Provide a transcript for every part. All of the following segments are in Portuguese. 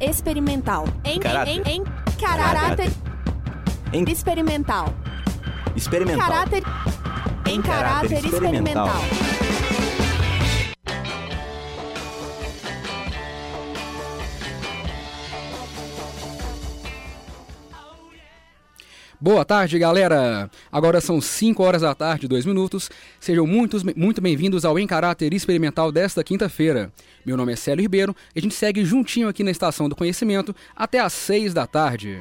experimental. Em, Caráter. em, em caráter Em experimental. experimental. Caráter em caráter experimental. Boa tarde, galera! Agora são 5 horas da tarde, 2 minutos. Sejam muitos, muito bem-vindos ao Em Caráter Experimental desta quinta-feira. Meu nome é Célio Ribeiro e a gente segue juntinho aqui na Estação do Conhecimento até às 6 da tarde.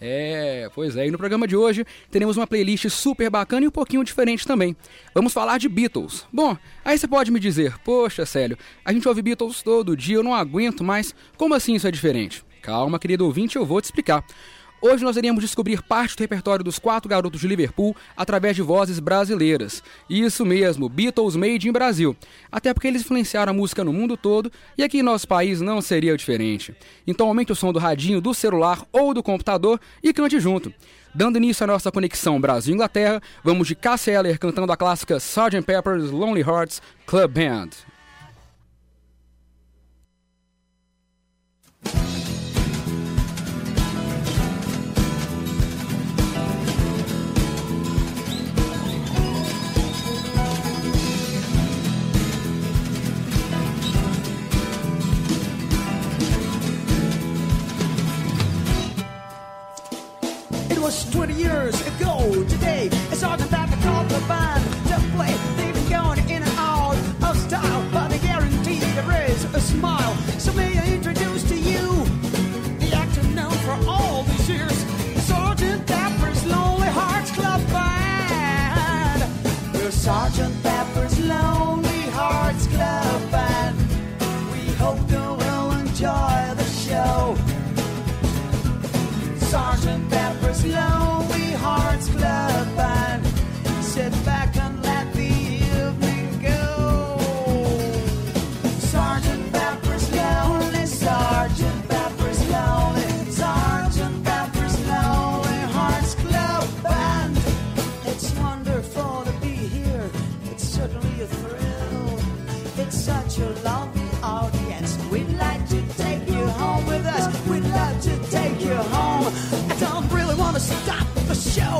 É, pois é, e no programa de hoje teremos uma playlist super bacana e um pouquinho diferente também. Vamos falar de Beatles. Bom, aí você pode me dizer, poxa, Célio, a gente ouve Beatles todo dia, eu não aguento mais, como assim isso é diferente? Calma, querido ouvinte, eu vou te explicar. Hoje nós iremos descobrir parte do repertório dos quatro garotos de Liverpool através de vozes brasileiras. Isso mesmo, Beatles Made in Brasil. Até porque eles influenciaram a música no mundo todo e aqui em nosso país não seria diferente. Então aumente o som do radinho, do celular ou do computador e cante junto. Dando início à nossa conexão Brasil-Inglaterra, vamos de Cassie Eller cantando a clássica Sgt. Pepper's Lonely Hearts Club Band. Years ago today. A sergeant that called the band to play.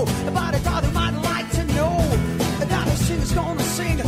But I thought you might like to know. That a singer's gonna sing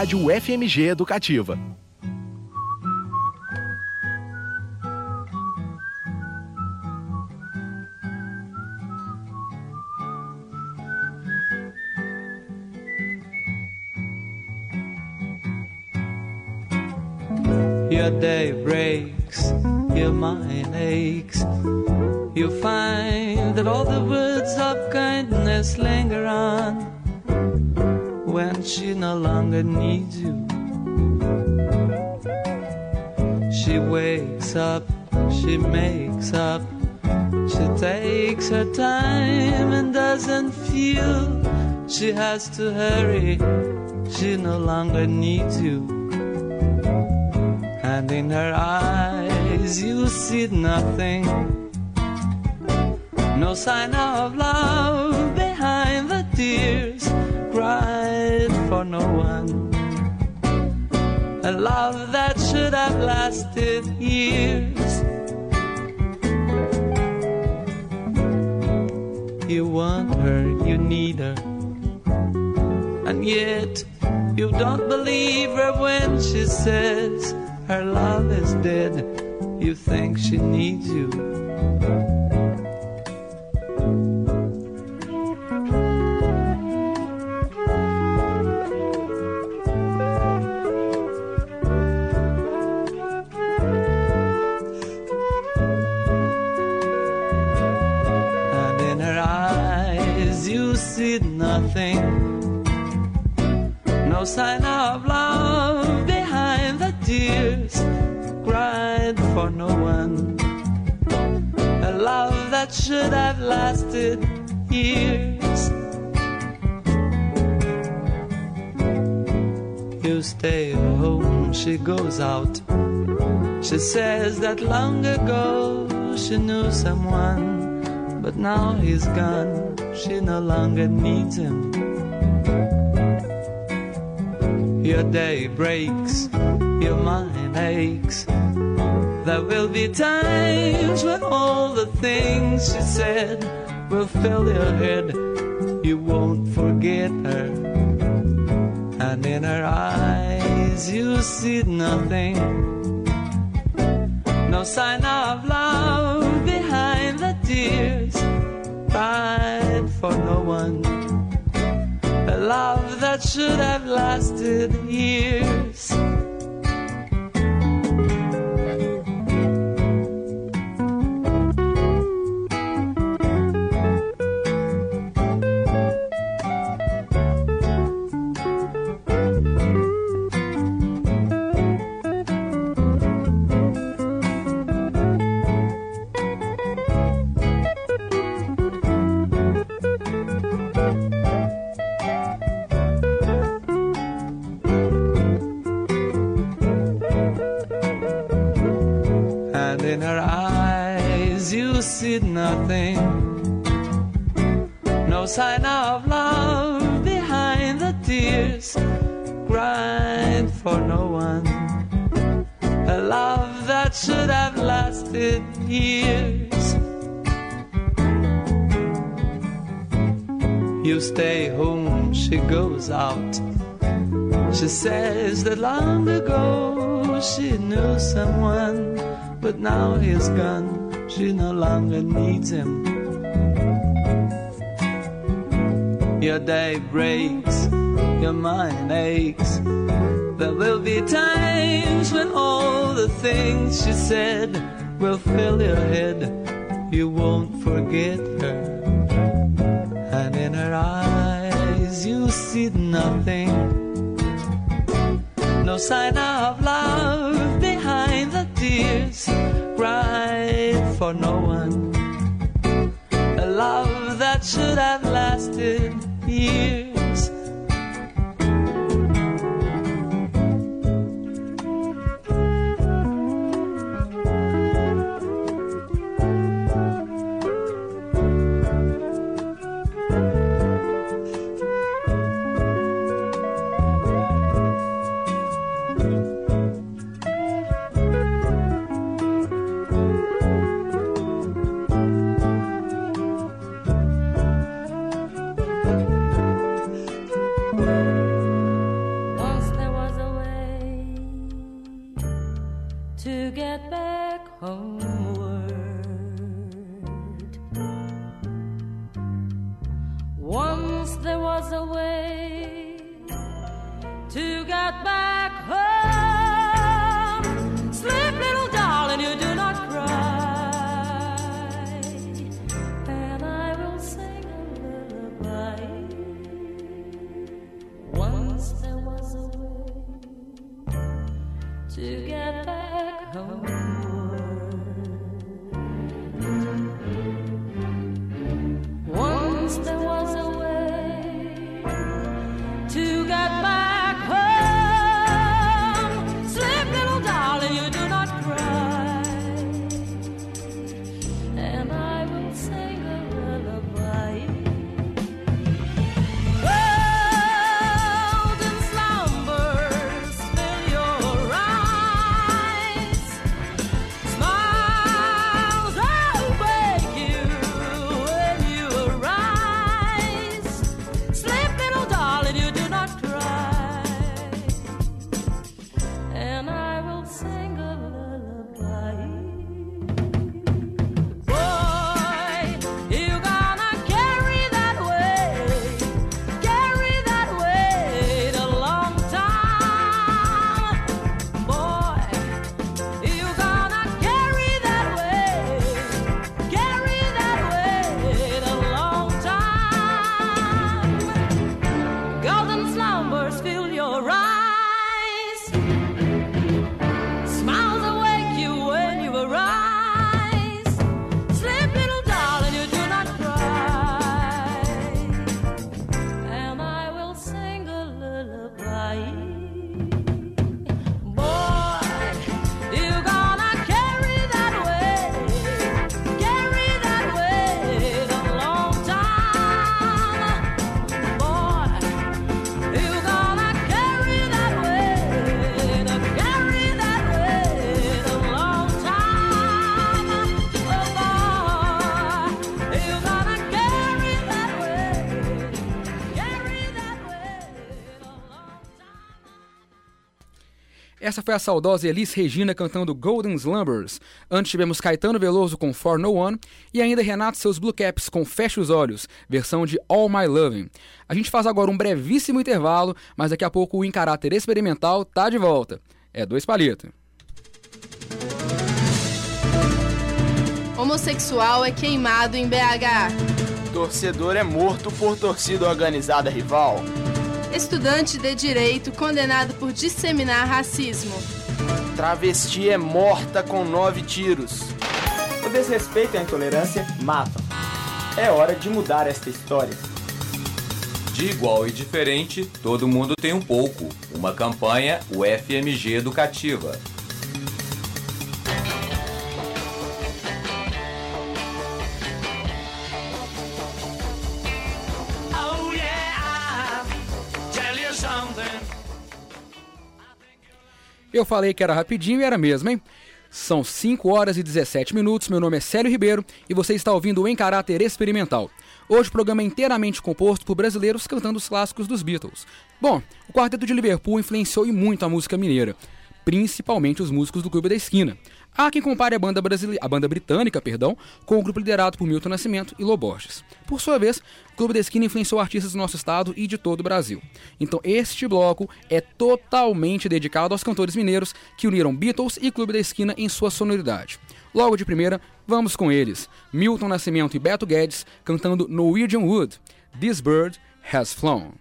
Rádio FMG Educativa. She says that long ago she knew someone, but now he's gone. She no longer needs him. Your day breaks, your mind aches. There will be times when all the things she said will fill your head. You won't forget her. And in her eyes you see nothing. Sign of love behind the tears. Cried for no one a love that should have lasted years. And in her eyes you see nothing. No sign of love behind the tears, cried for no one. A love that should have lasted years. You stay home, she goes out. She says that long ago she knew someone, but now he's gone. She no longer needs him. Your day breaks, your mind aches. There will be times when all the things she said will fill your head. You won't forget her. And in her eyes, you see nothing. No sign of love tears cried for no one. A love that should have lasted years. To get back home. Essa foi a saudosa Elis Regina cantando Golden Slumbers. Antes tivemos Caetano Veloso com For No One e ainda Renato seus Blue Caps com Feche os Olhos, versão de All My Loving. A gente faz agora um brevíssimo intervalo, mas daqui a pouco o Em Caráter Experimental tá de volta. É dois palitos. Homossexual é queimado em BH. Torcedor é morto por torcida organizada rival. Estudante de direito condenado por disseminar racismo. Travesti é morta com nove tiros. O desrespeito e a intolerância matam. É hora de mudar esta história. De igual e diferente, todo mundo tem um pouco. Uma campanha UFMG Educativa. Eu falei que era rapidinho e era mesmo, hein? São 5 horas e 17 minutos. Meu nome é Célio Ribeiro e você está ouvindo Em Caráter Experimental. Hoje o programa é inteiramente composto por brasileiros cantando os clássicos dos Beatles. Bom, o quarteto de Liverpool influenciou e muito a música mineira, principalmente os músicos do Clube da Esquina. Há quem compare a banda, brasile... a banda britânica perdão, com o grupo liderado por Milton Nascimento e Loborges. Por sua vez, o Clube da Esquina influenciou artistas do nosso estado e de todo o Brasil. Então, este bloco é totalmente dedicado aos cantores mineiros que uniram Beatles e Clube da Esquina em sua sonoridade. Logo de primeira, vamos com eles, Milton Nascimento e Beto Guedes cantando Norwegian Wood, This Bird Has Flown.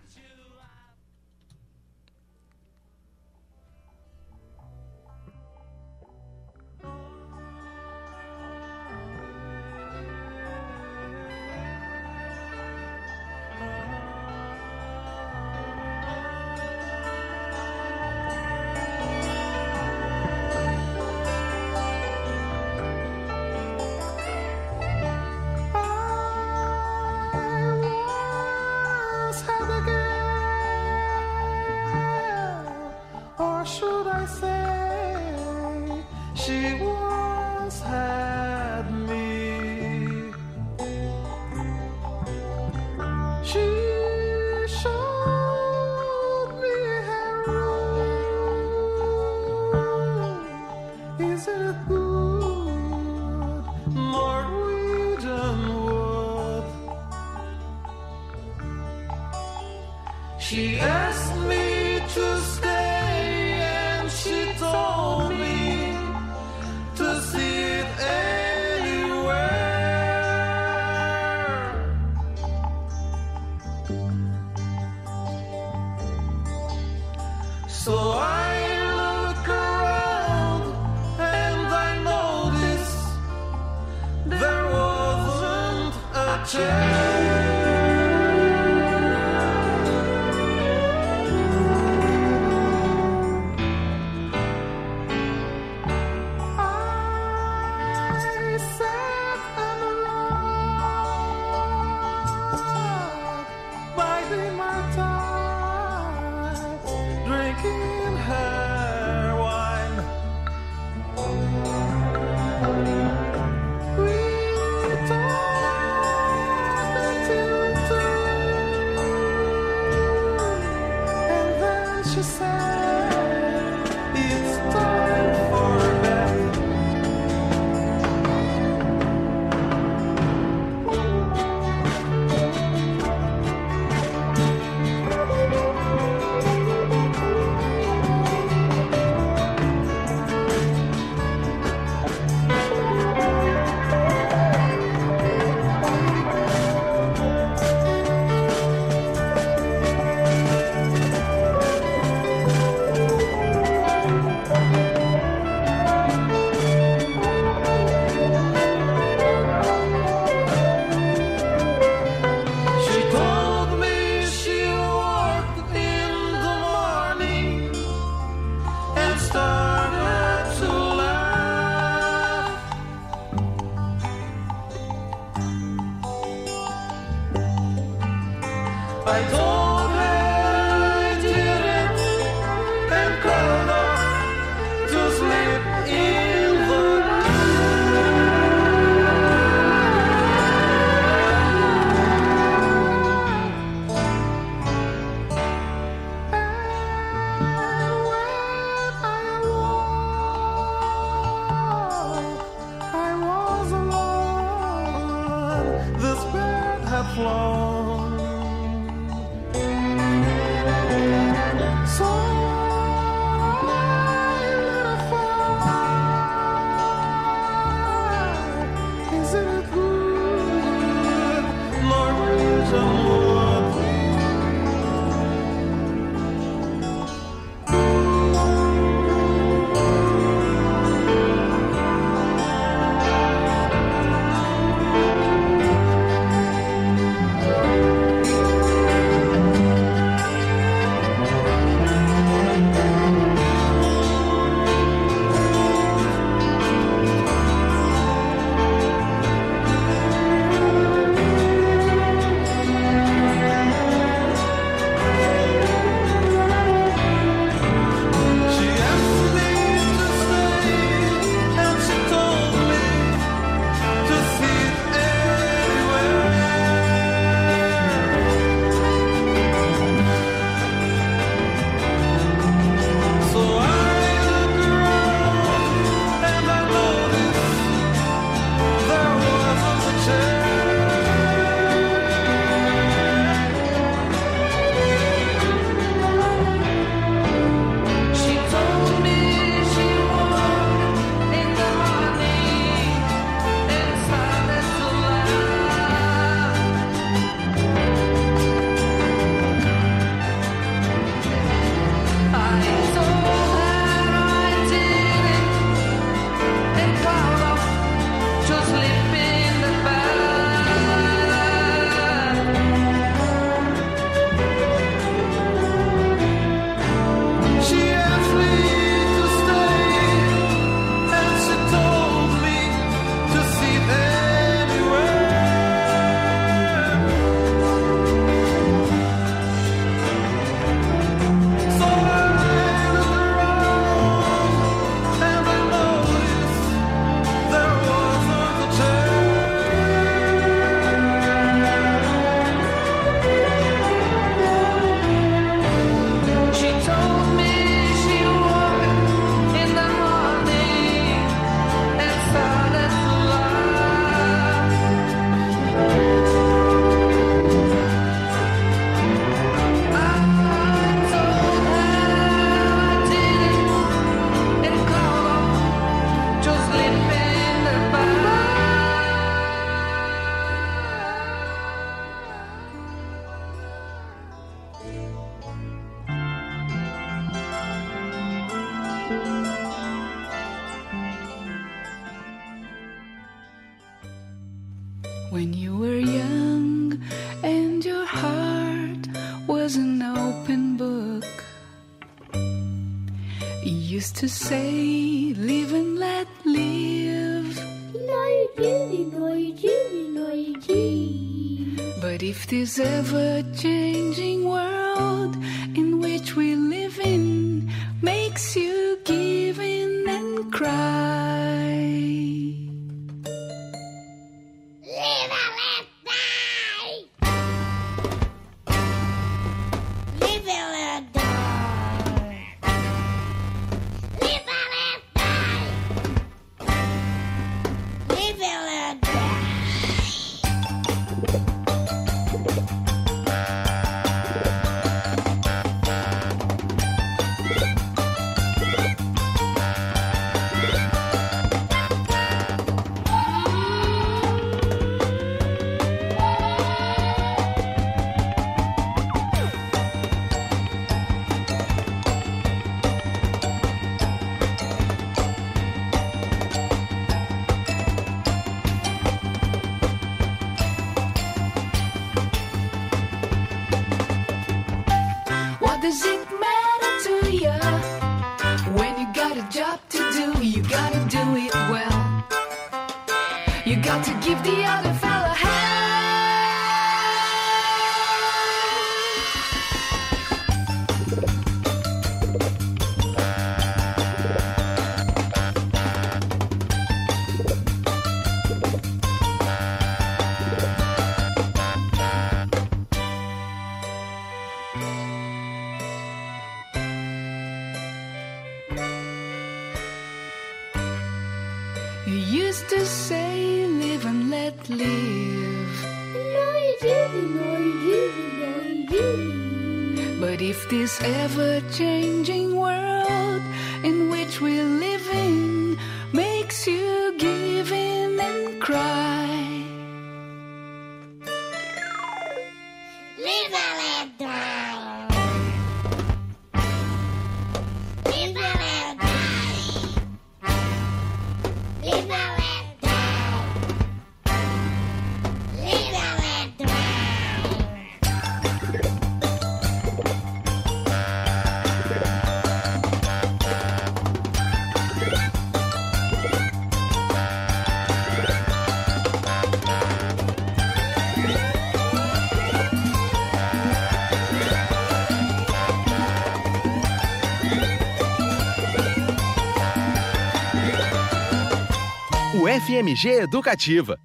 FMG Educativa.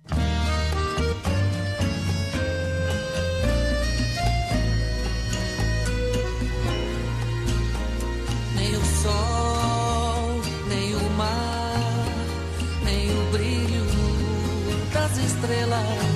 Nem o sol, nem o mar, nem o brilho das estrelas.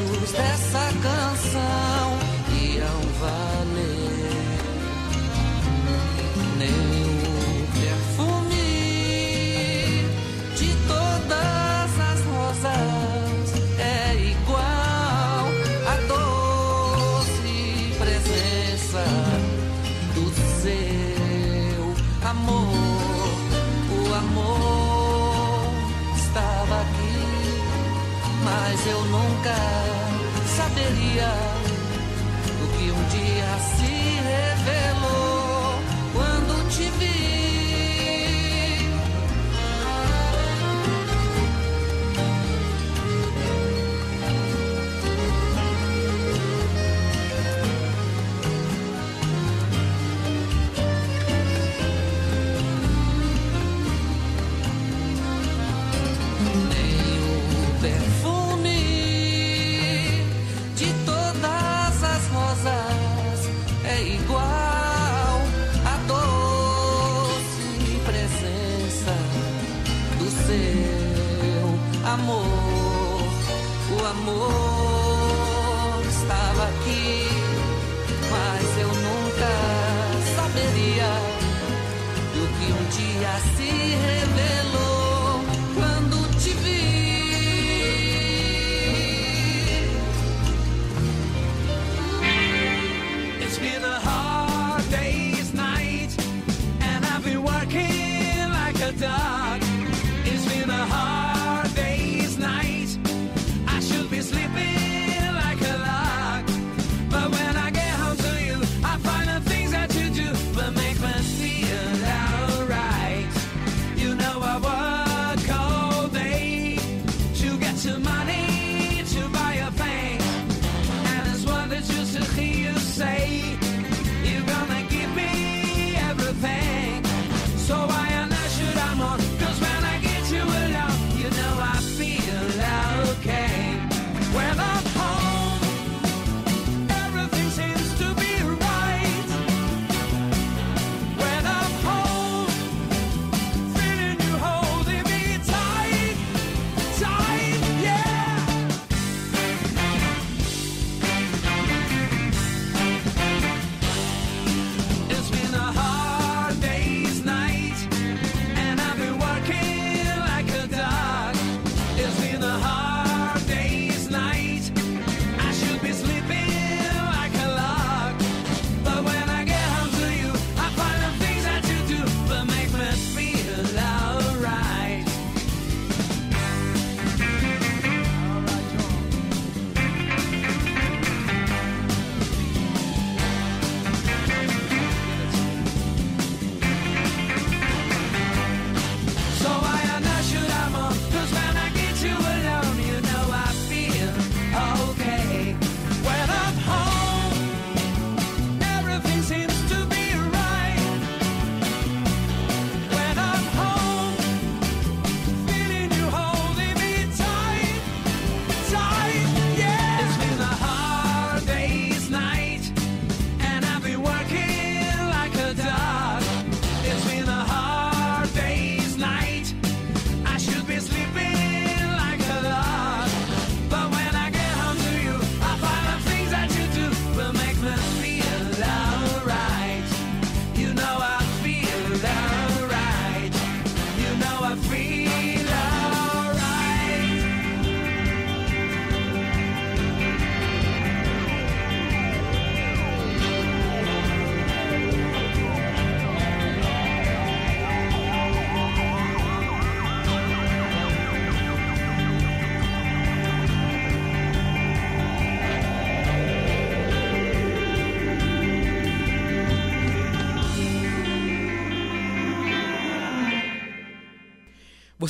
versos dessa canção iam valer. Nem o perfume de todas as rosas é igual à doce presença do seu amor. O amor estava aqui mas eu nunca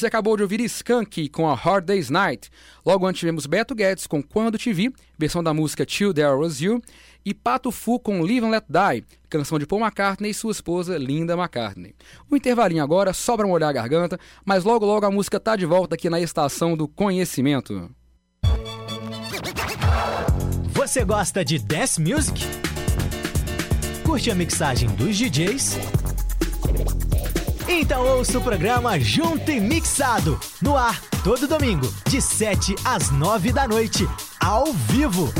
Você acabou de ouvir Skunk com a Hard Day's Night. Logo antes tivemos Beto Guedes com Quando Te Vi, versão da música Till There Was You, e Pato Fu com Live and Let Die, canção de Paul McCartney e sua esposa Linda McCartney. Um intervalinho agora, só pra molhar a garganta, mas logo logo a música tá de volta aqui na estação do conhecimento. Você gosta de dance music? Curte a mixagem dos DJs? Então ouça o programa Junto e Mixado, no ar todo domingo, de 7 às 9 da noite, ao vivo.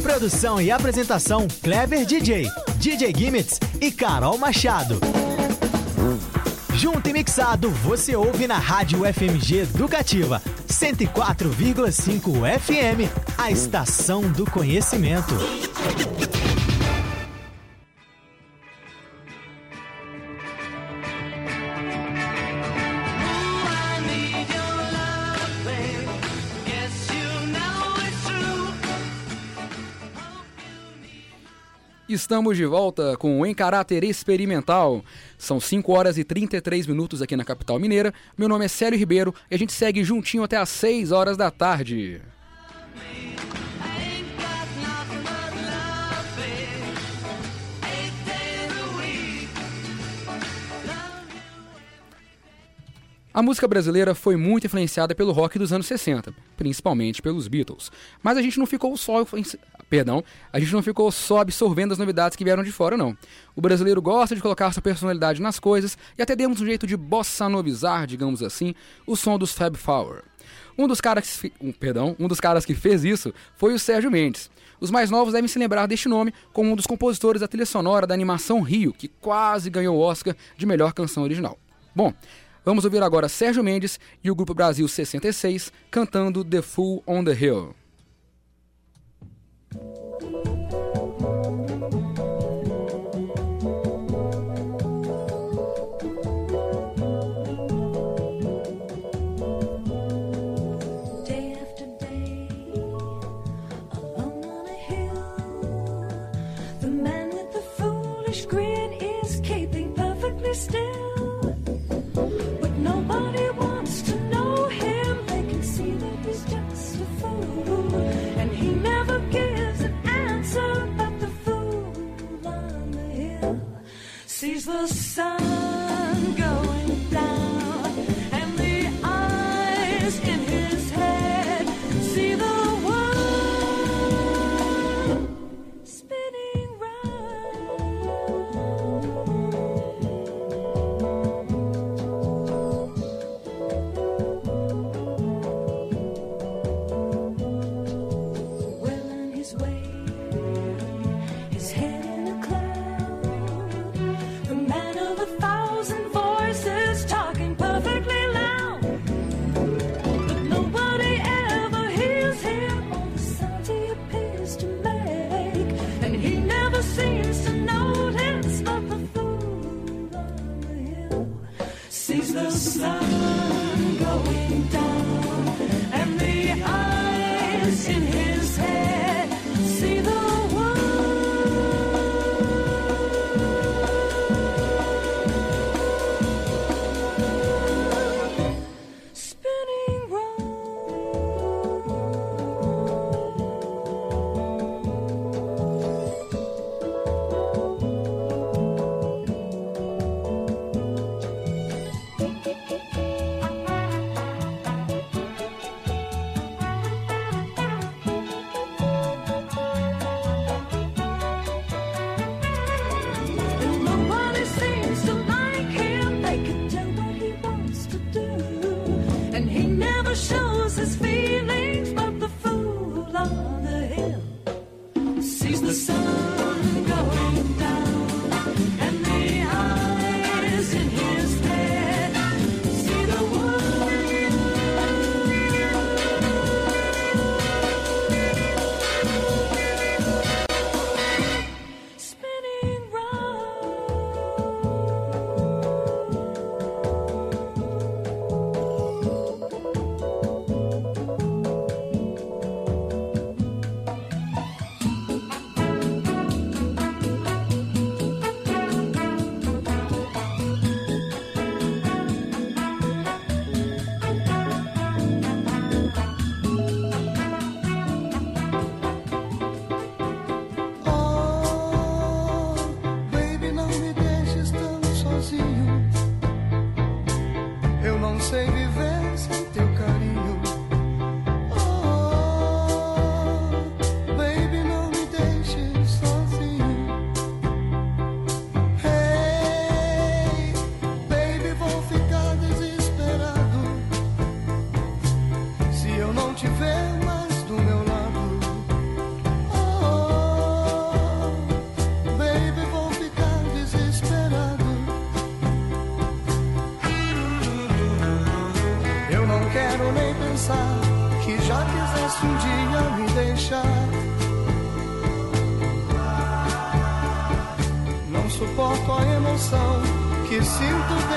Produção e apresentação Kleber DJ, DJ Gimmets e Carol Machado. Junto e Mixado você ouve na Rádio FMG Educativa 104,5 FM, a estação do conhecimento. Estamos de volta com o Em Caráter Experimental. São 5 horas e 33 minutos aqui na capital mineira. Meu nome é Célio Ribeiro e a gente segue juntinho até às 6 horas da tarde. A música brasileira foi muito influenciada pelo rock dos anos 60, principalmente pelos Beatles. Mas a gente não ficou só perdão, a gente não ficou só absorvendo as novidades que vieram de fora, não. O brasileiro gosta de colocar sua personalidade nas coisas e até demos um jeito de bossa novizar, digamos assim, o som dos Fab Four. Um dos caras, um, perdão, um dos caras que fez isso foi o Sérgio Mendes. Os mais novos devem se lembrar deste nome como um dos compositores da trilha sonora da animação Rio, que quase ganhou o Oscar de melhor canção original. Bom, vamos ouvir agora Sérgio Mendes e o Grupo Brasil 66 cantando The Fool on the Hill. The sun sinto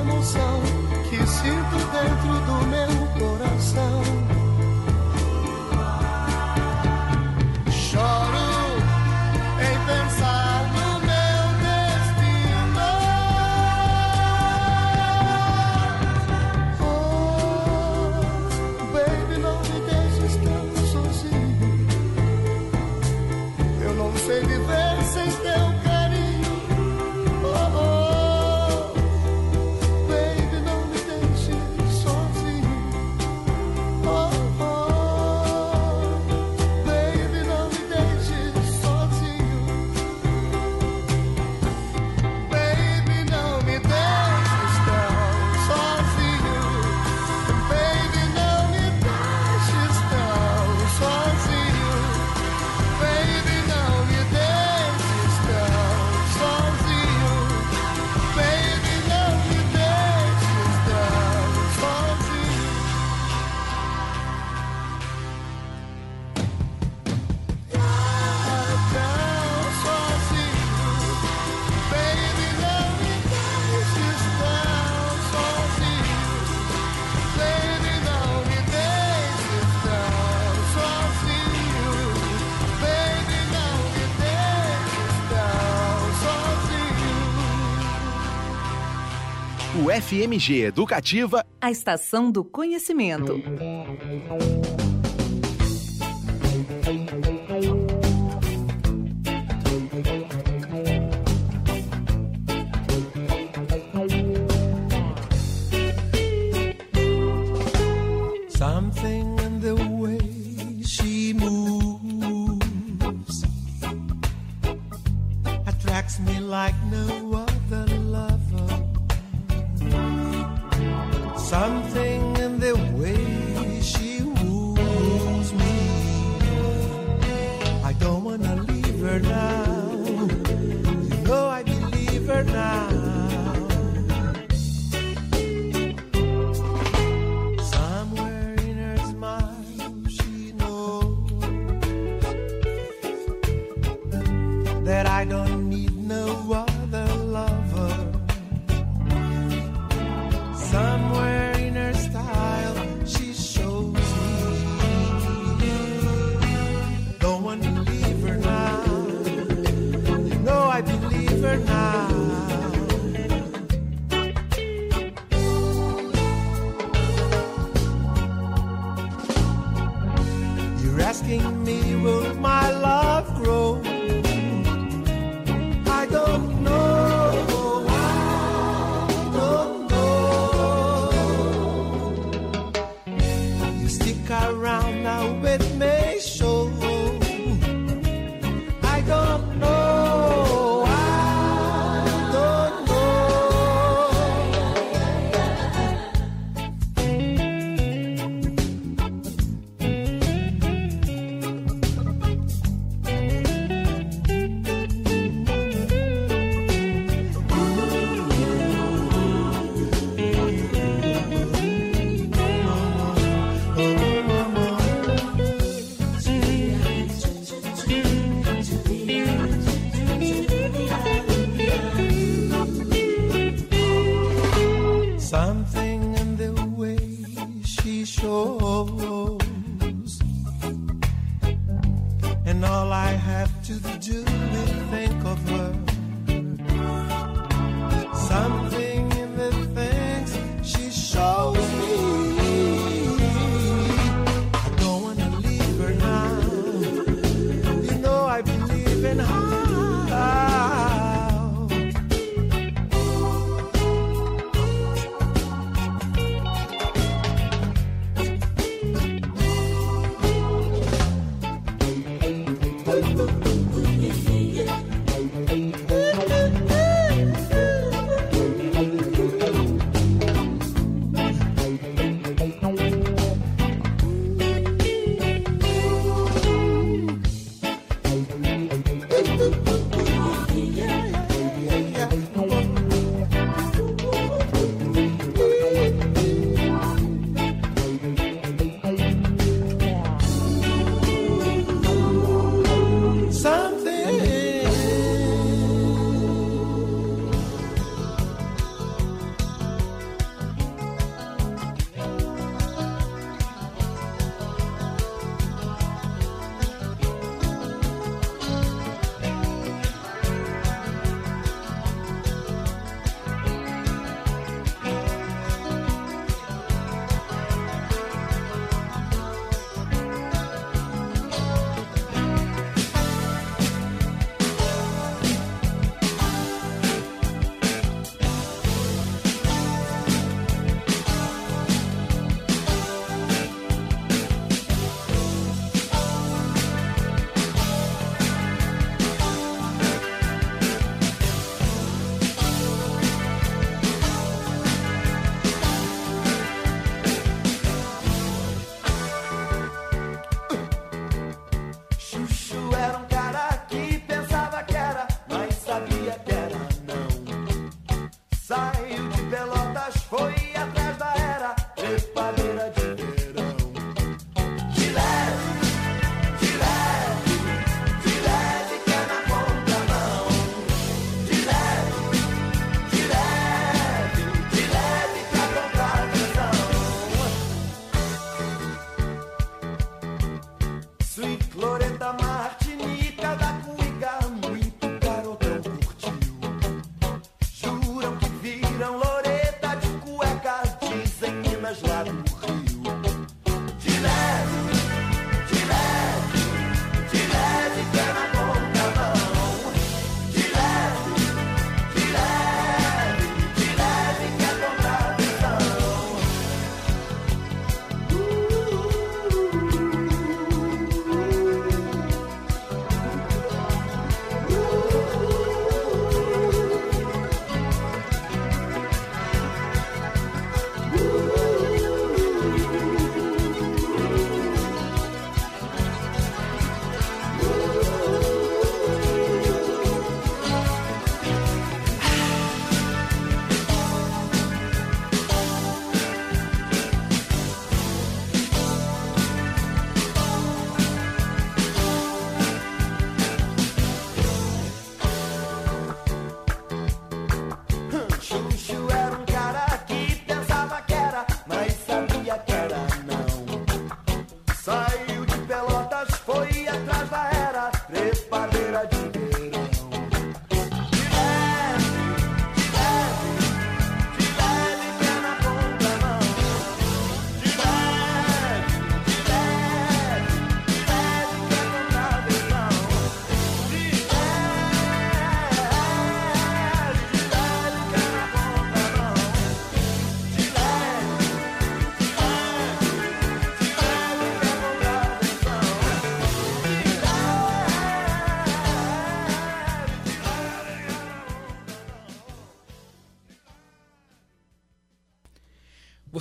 emoção que sinto dentro do meu coração. FMG Educativa, a estação do conhecimento. Like no other lover. something to the jury, think of her.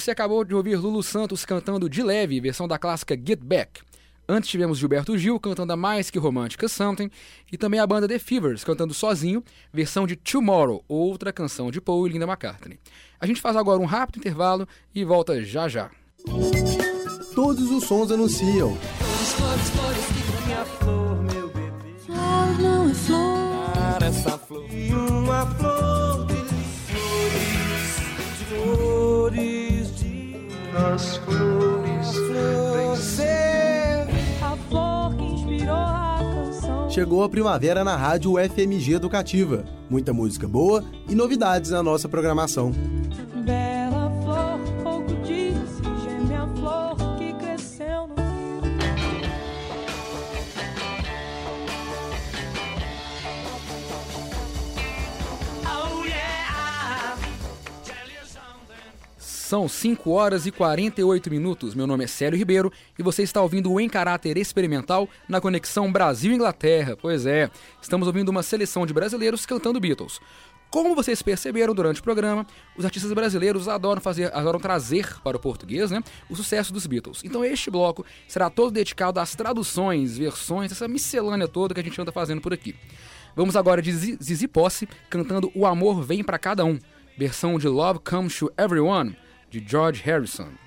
Você acabou de ouvir Lulu Santos cantando De Leve, versão da clássica Get Back. Antes tivemos Gilberto Gil cantando a mais que romântica Something e também a banda The Fevers cantando Sozinho, versão de Tomorrow, outra canção de Paul e Linda McCartney. A gente faz agora um rápido intervalo e volta já já. Todos os sons anunciam. Flores, flores, flores, que minha flor, meu bebê. Flor não é flor. Cara, essa flor. E uma flor de flores, de flores, de as flores. Você, A flor que inspirou a canção. Chegou a primavera na rádio UFMG Educativa. Muita música boa e novidades na nossa programação. São 5 horas e 48 minutos. Meu nome é Célio Ribeiro e você está ouvindo o Em Caráter Experimental na Conexão Brasil-Inglaterra. Pois é, estamos ouvindo uma seleção de brasileiros cantando Beatles. Como vocês perceberam durante o programa, os artistas brasileiros adoram fazer, adoram trazer para o português, né, o sucesso dos Beatles. Então este bloco será todo dedicado às traduções, versões, essa miscelânea toda que a gente anda fazendo por aqui. Vamos agora de Zizi Posse cantando O Amor Vem Pra Cada Um, versão de Love Comes to Everyone, de George Harrison.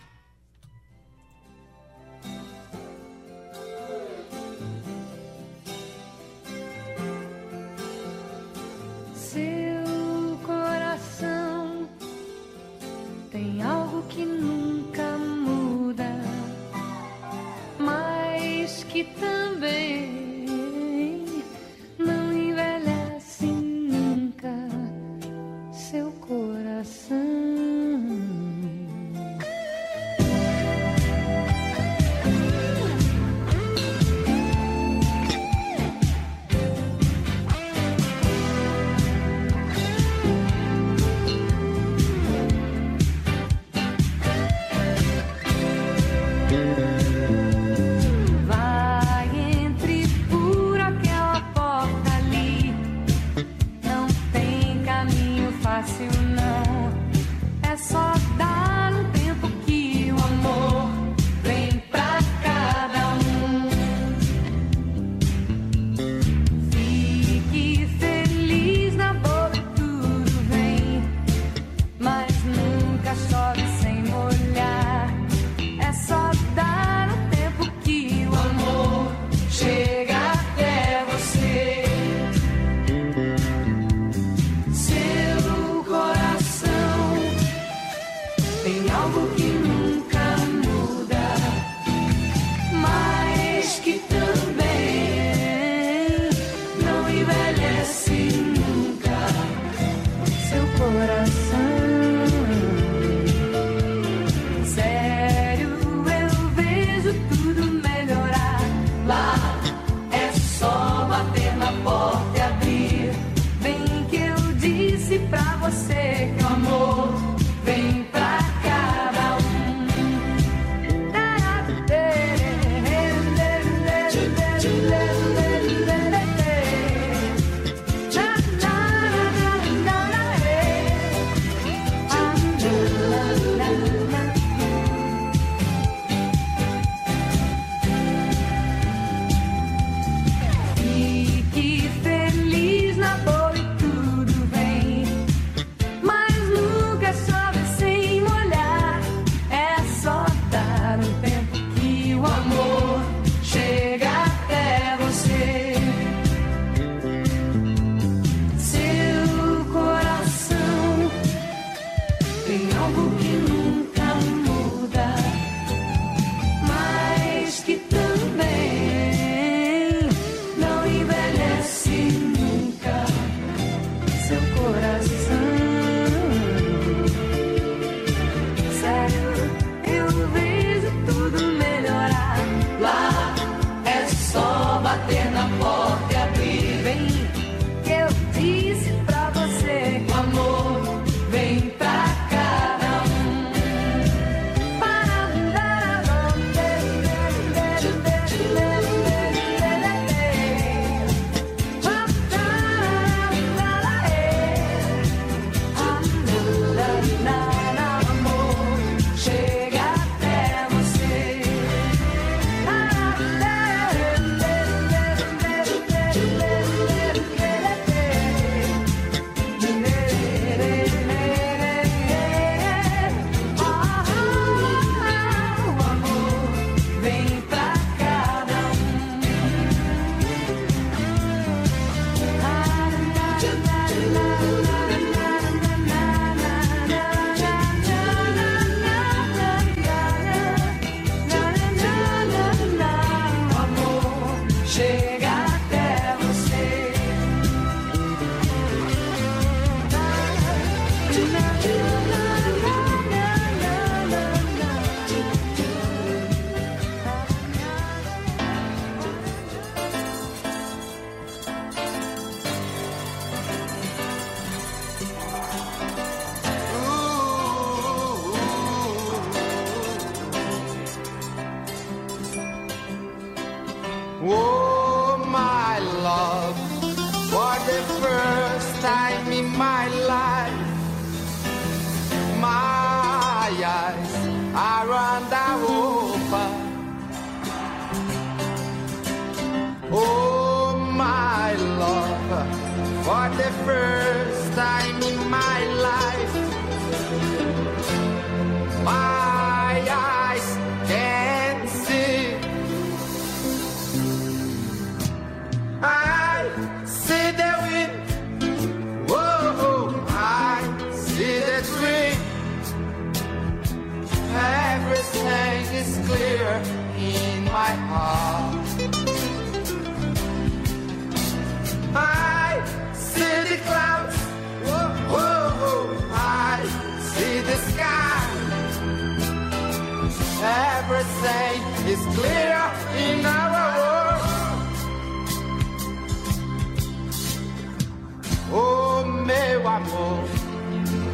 meu amor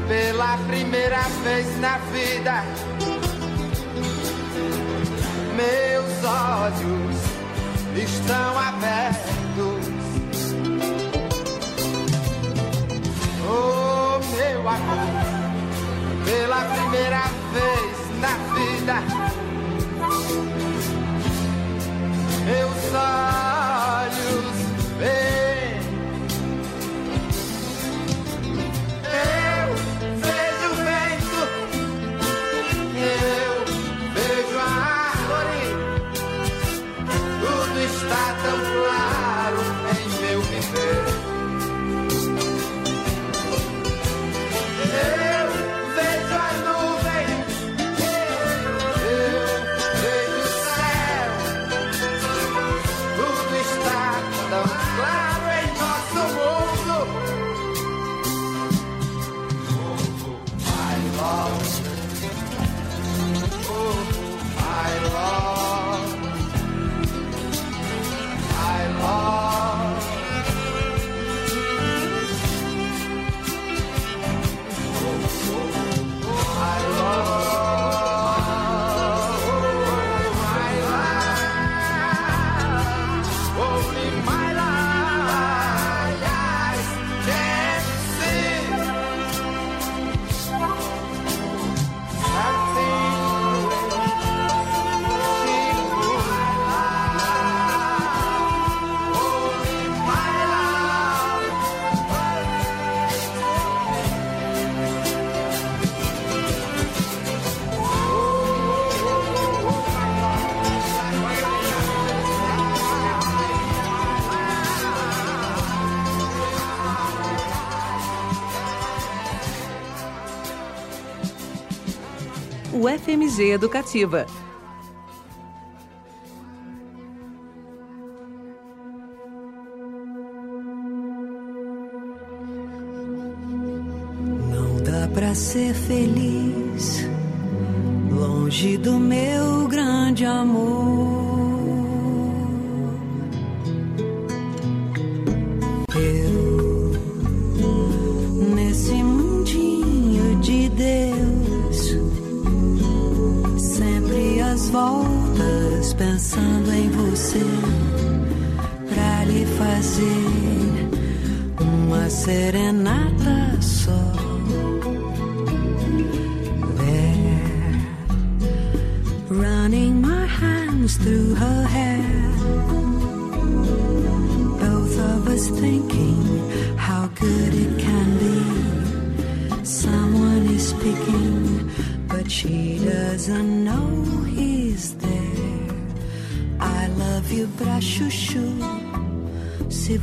pela primeira vez na vida. Meus olhos estão abertos. Oh, meu amor, pela primeira vez na vida. Meus olhos UFMG Educativa. Não dá pra ser feliz longe do meu grande amor.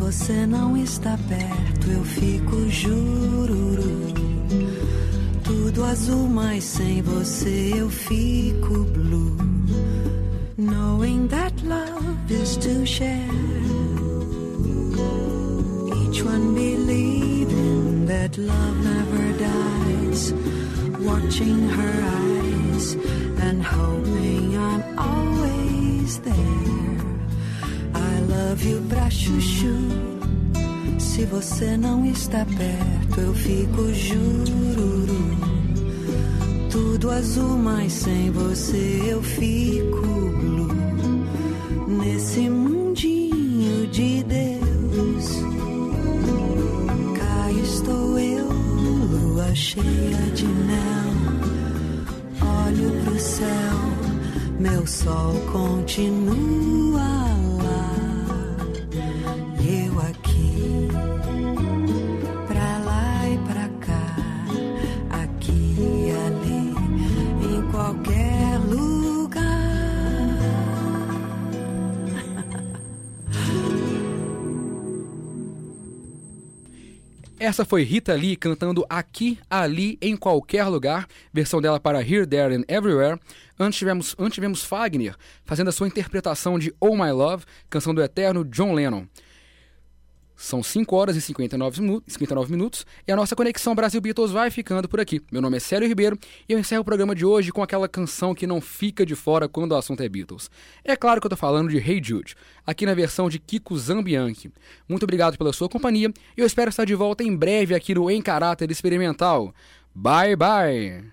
você não está perto, eu fico jururu. Tudo azul, mas sem você eu fico blue. Knowing that love is to share. Each one believing that love. Está perto, eu fico jururu. Tudo azul, mas sem você eu fico blue. Nesse mundinho de Deus, cá estou eu, lua cheia de mel. Olho pro céu, meu sol continua Essa foi Rita Lee cantando Aqui, Ali, em Qualquer Lugar, versão dela para Here, There and Everywhere. Antes tivemos, antes tivemos Fagner fazendo a sua interpretação de Oh My Love, canção do eterno John Lennon. São 5 horas e 59 minutos, 59 minutos e a nossa conexão Brasil Beatles vai ficando por aqui. Meu nome é Célio Ribeiro e eu encerro o programa de hoje com aquela canção que não fica de fora quando o assunto é Beatles. É claro que eu tô falando de Hey Jude, aqui na versão de Kiko Zambianchi. Muito obrigado pela sua companhia e eu espero estar de volta em breve aqui no Em Caráter Experimental. Bye bye!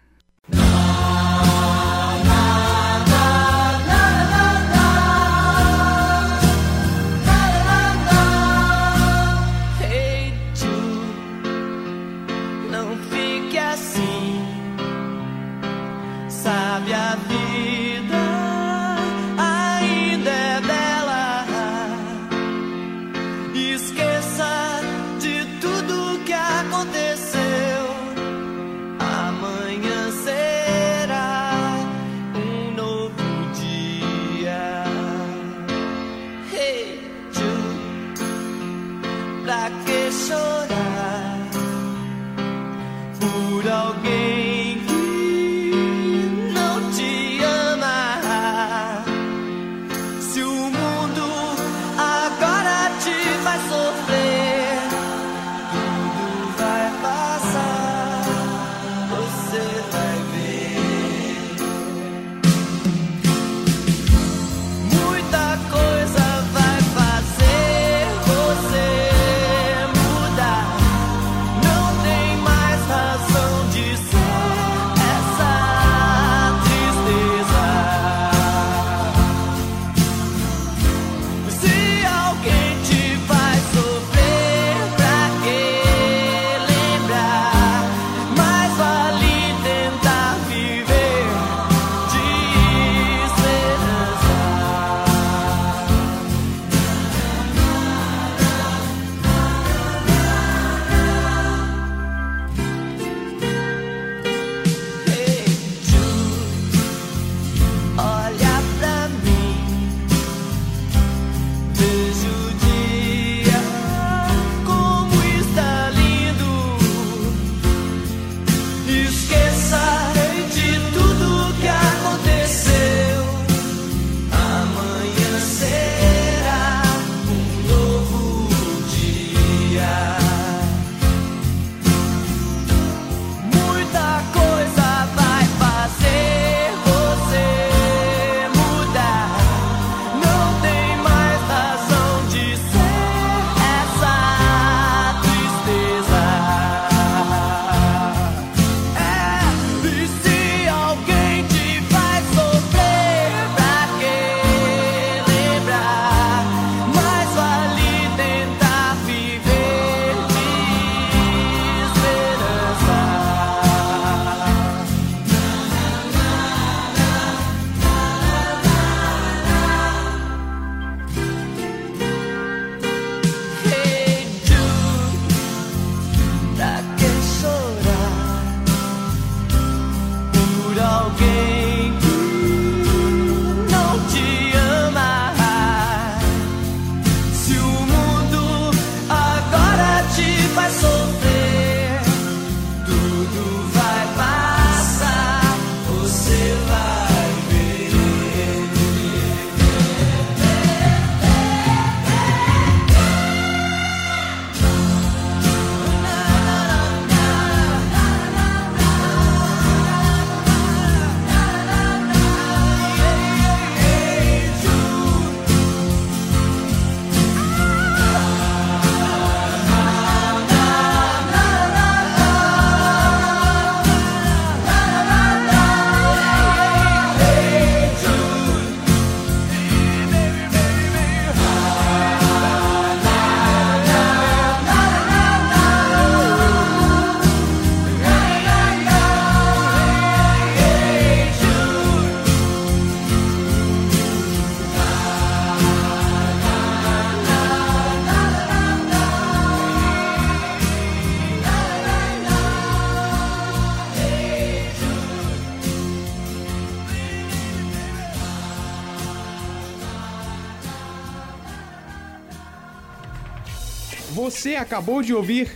Acabou de ouvir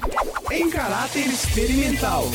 Em Caráter Experimental.